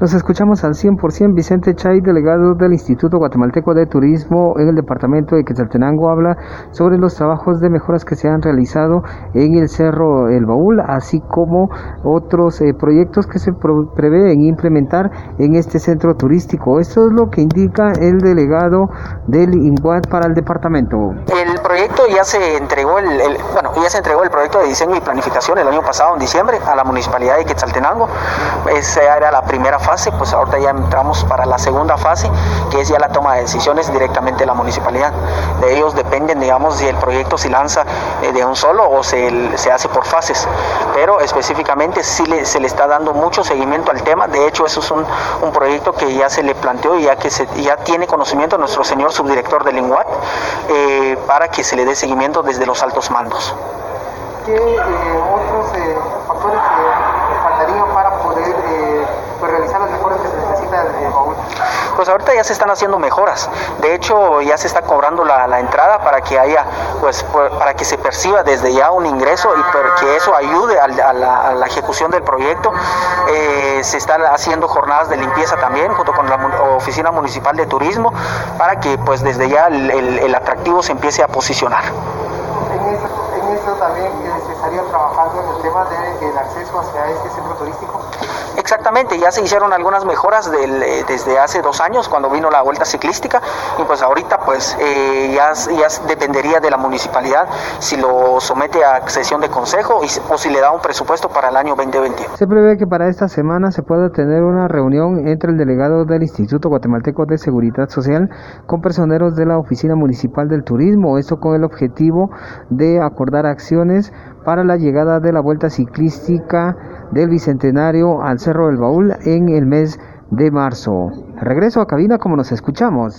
Nos escuchamos al 100%. Vicente Chay, delegado del Instituto Guatemalteco de Turismo en el departamento de Quetzaltenango, habla sobre los trabajos de mejoras que se han realizado en el Cerro El Baúl, así como otros eh, proyectos que se prevén implementar en este centro turístico. Esto es lo que indica el delegado del INGUAT para el departamento. El proyecto ya se entregó, el, bueno, ya se entregó el proyecto de diseño y planificación el año pasado, en diciembre, a la municipalidad de Quetzaltenango. Esa era la primera fase pues ahorita ya entramos para la segunda fase, que es ya la toma de decisiones directamente de la municipalidad. De ellos dependen, digamos, si el proyecto se lanza eh, de un solo o se, se hace por fases. Pero específicamente sí le, se le está dando mucho seguimiento al tema. De hecho, eso es un, un proyecto que ya se le planteó y ya que se, ya tiene conocimiento nuestro señor subdirector del INGUAT eh, para que se le dé seguimiento desde los altos mandos. ¿Qué eh, otros factores faltarían para poder pues, realizar las mejoras que se necesita el baúl? Pues ahorita ya se están haciendo mejoras. De hecho, ya se está cobrando la, la entrada para que haya, pues, para que se perciba desde ya un ingreso y que eso ayude a la, a la ejecución del proyecto. Se están haciendo jornadas de limpieza también junto con la Oficina Municipal de Turismo para que pues desde ya el, el, atractivo se empiece a posicionar. En eso, también se estaría trabajando en el tema del de, acceso hacia este centro turístico. Exactamente, ya se hicieron algunas mejoras del, eh, desde hace dos años cuando vino la vuelta ciclística y pues ahorita pues eh, ya, dependería de la municipalidad si lo somete a sesión de consejo y, o si le da un presupuesto para el año 2020. Se prevé que para esta semana se pueda tener una reunión entre el delegado del Instituto Guatemalteco de Seguridad Social con personeros de la Oficina Municipal del Turismo, esto con el objetivo de acordar acciones para la llegada de la vuelta ciclística del Bicentenario al Cerro del Baúl en el mes de marzo. Regreso a cabina como nos escuchamos.